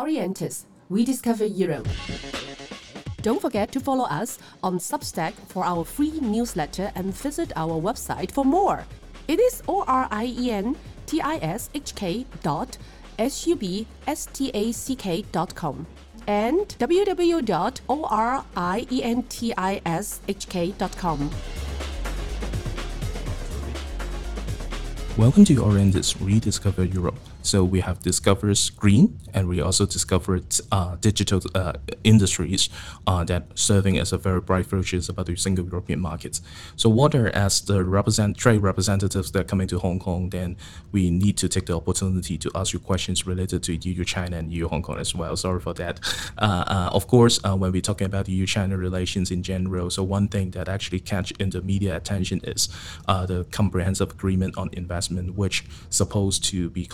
Orientis, Rediscover Europe. Don't forget to follow us on Substack for our free newsletter and visit our website for more. It is O R I E N T I S H K dot S U B S T A C K dot com and www.orientishk.com. Welcome to Orientis Rediscover Europe. So we have discovered green, and we also discovered uh, digital uh, industries uh, that serving as a very bright future about the single European markets. So what are as the represent trade representatives that come into Hong Kong, then we need to take the opportunity to ask you questions related to EU China and EU Hong Kong as well. Sorry for that. Uh, uh, of course, uh, when we're talking about EU China relations in general, so one thing that actually catch in the media attention is the comprehensive agreement on investment, which supposed to be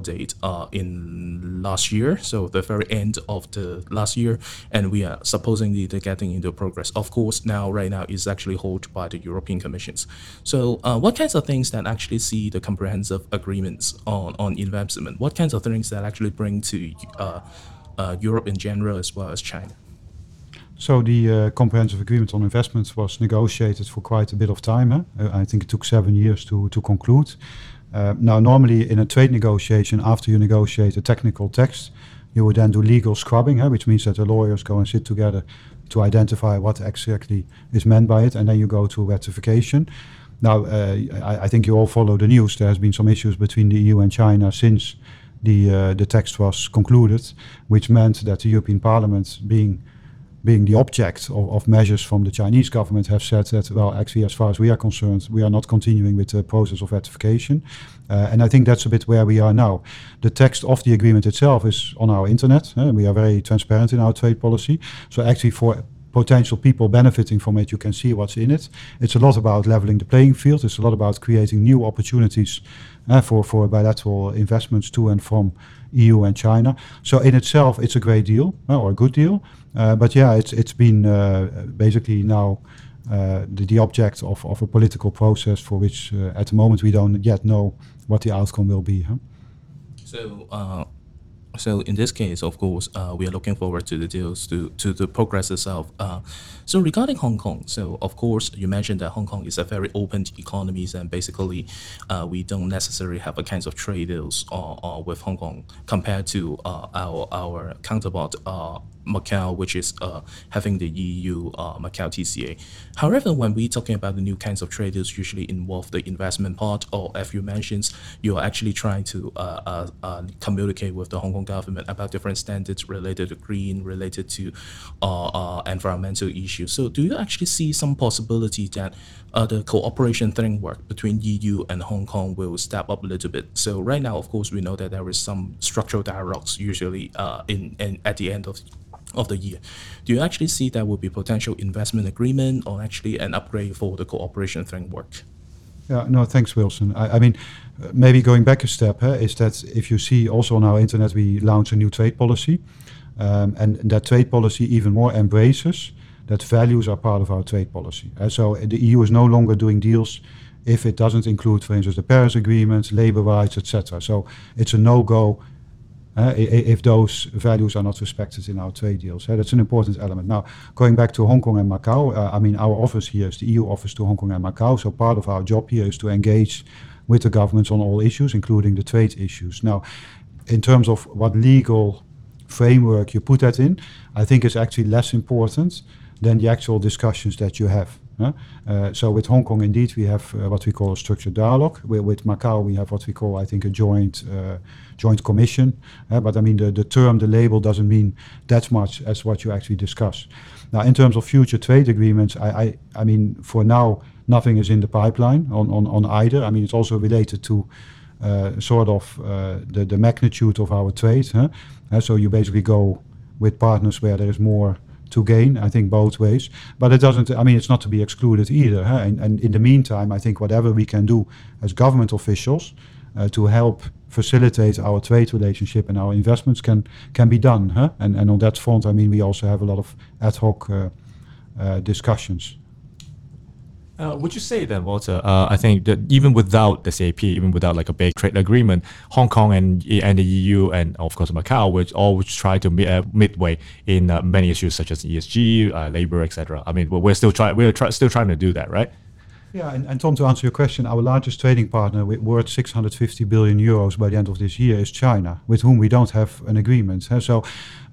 date uh, in last year, so the very end of the last year, and we are supposedly getting into progress. Of course, now right now is actually held by the European Commissions. So, uh, what kinds of things that actually see the comprehensive agreements on on investment? What kinds of things that actually bring to uh, uh Europe in general as well as China? So the uh, comprehensive agreement on investments was negotiated for quite a bit of time. Huh? Uh, I think it took seven years to to conclude. Uh, now, normally in a trade negotiation, after you negotiate a technical text, you would then do legal scrubbing, huh, which means that the lawyers go and sit together to identify what exactly is meant by it, and then you go to ratification. Now, uh, I, I, think you all follow the news. There has been some issues between the EU and China since the uh, the text was concluded, which meant that the European Parliament, being being the object of, of, measures from the Chinese government, have said that, well, actually, as far as we are concerned, we are not continuing with the process of ratification. Uh, and I think that's a bit where we are now. The text of the agreement itself is on our internet. Uh, we are very transparent in our trade policy. So, actually, for potential people benefiting from it, you can see what's in it. It's a lot about leveling the playing field. It's a lot about creating new opportunities uh, for, for bilateral investments to and from EU and China. So in itself, it's a great deal uh, or a good deal. Uh, but yeah, it's it's been uh, basically now the, the object of, of a political process for which at the moment we don't yet know what the outcome will be. Huh? So so in this case, of course, uh, we are looking forward to the deals to, to the progress itself. Uh, so regarding Hong Kong, so of course you mentioned that Hong Kong is a very open economy, and basically uh, we don't necessarily have a kinds of trade deals uh, uh, with Hong Kong compared to uh, our our counterpart Macau, which is uh, having the EU uh, Macau TCA. However, when we're talking about the new kinds of traders, usually involve the investment part, or as you mentioned, you're actually trying to uh, uh, uh, communicate with the Hong Kong government about different standards related to green, related to uh, environmental issues. So, do you actually see some possibility that the cooperation framework between EU and Hong Kong will step up a little bit? So, right now, of course, we know that there is some structural dialogues usually in, in at the end of of the year. Do you actually see that will be potential investment agreement or actually an upgrade for the cooperation framework? Yeah, no, thanks, Wilson. I, I mean, uh, maybe going back a step huh, is that if you see also on our internet, we launch a new trade policy. Um, and that trade policy even more embraces that values are part of our trade policy. Uh, so the EU is no longer doing deals if it doesn't include, for instance, the Paris Agreement, labor rights, etc. So it's a no-go uh, if those values are not respected in our trade deals. That's an important element. Now, going back to Hong Kong and Macau, uh, I mean, our office here is the EU office to Hong Kong and Macau. So part of our job here is to engage with the governments on all issues, including the trade issues. Now, in terms of what legal framework you put that in, I think it's actually less important than the actual discussions that you have. Uh, so with Hong Kong, indeed, we have uh, what we call a structured dialogue. With, with, Macau, we have what we call, I think, a joint uh, joint commission. but I mean, the, the term, the label doesn't mean that much as what you actually discuss. Now, in terms of future trade agreements, I, I, I mean, for now, nothing is in the pipeline on, on, on either. I mean, it's also related to uh, sort of uh, the, the magnitude of our trade. Huh? Uh, so you basically go with partners where there is more to gain, I think both ways. But it doesn't, I mean, it's not to be excluded either. Huh? And, and, in the meantime, I think whatever we can do as government officials uh, to help facilitate our trade relationship and our investments can can be done. Huh? And, and on that front, I mean, we also have a lot of ad hoc uh, uh, discussions. Uh, would you say then, Walter? Uh, I think that even without the CAI, even without like a big trade agreement, Hong Kong and and the EU and of course Macau would all try to meet, uh, midway in uh, many issues such as ESG, uh, labor, etc. I mean, we're still trying. We're try- still trying to do that, right? Yeah, and, Tom, to answer your question, our largest trading partner with worth 650 billion euros by the end of this year is China, with whom we don't have an agreement. So,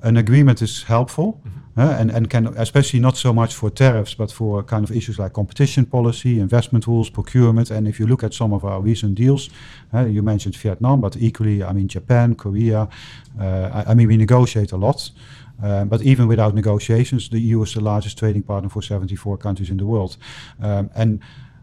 an agreement is helpful, uh, and and can especially not so much for tariffs, but for kind of issues like competition policy, investment rules, procurement. And if you look at some of our recent deals, uh, you mentioned Vietnam, but equally, I mean Japan, Korea. Uh, I, I mean we negotiate a lot. Um, but even without negotiations, the EU is the largest trading partner for 74 countries in the world. Um, and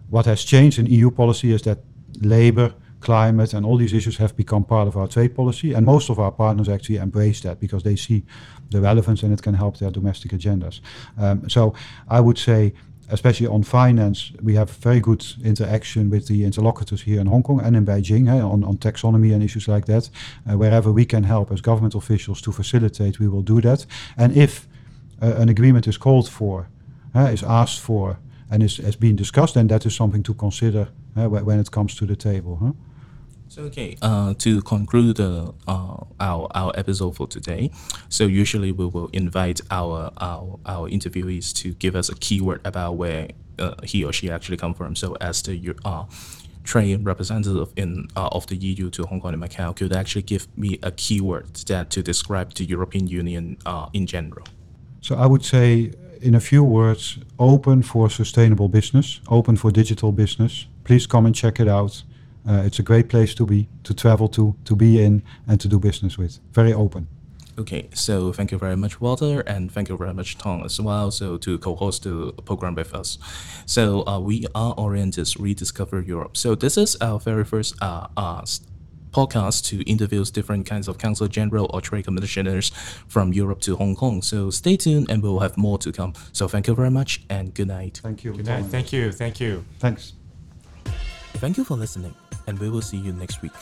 what has changed in EU policy is that labor, climate, and all these issues have become part of our trade policy. And most of our partners actually embrace that because they see the relevance and it can help their domestic agendas. Um, so I would say, especially on finance, we have very good interaction with the interlocutors here in Hong Kong and in Beijing on, on taxonomy and issues like that. Uh, wherever we can help as government officials to facilitate, we will do that. And if uh, an agreement is called for, uh, is asked for, and is, is being discussed, then that is something to consider when it comes to the table. Huh? So okay, uh, to conclude uh, our our episode for today, so usually we will invite our our our interviewees to give us a keyword about where uh, he or she actually come from. So as the uh, trade representative in uh, of the EU to Hong Kong and Macau, could actually give me a keyword that to describe the European Union uh, in general. So I would say, in a few words, open for sustainable business, open for digital business. Please come and check it out. Uh, it's a great place to be, to travel to, to be in, and to do business with. Very open. Okay, so thank you very much, Walter, and thank you very much, Tom, as well. So to co-host the program with us. So uh, we are Orientis Rediscover Europe. So this is our very first uh, uh, podcast to interviews different kinds of council general or trade commissioners from Europe to Hong Kong. So stay tuned, and we'll have more to come. So thank you very much, and good night. Thank you. Good night. Thank you. Thank you. Thanks. Thank you for listening, and we will see you next week.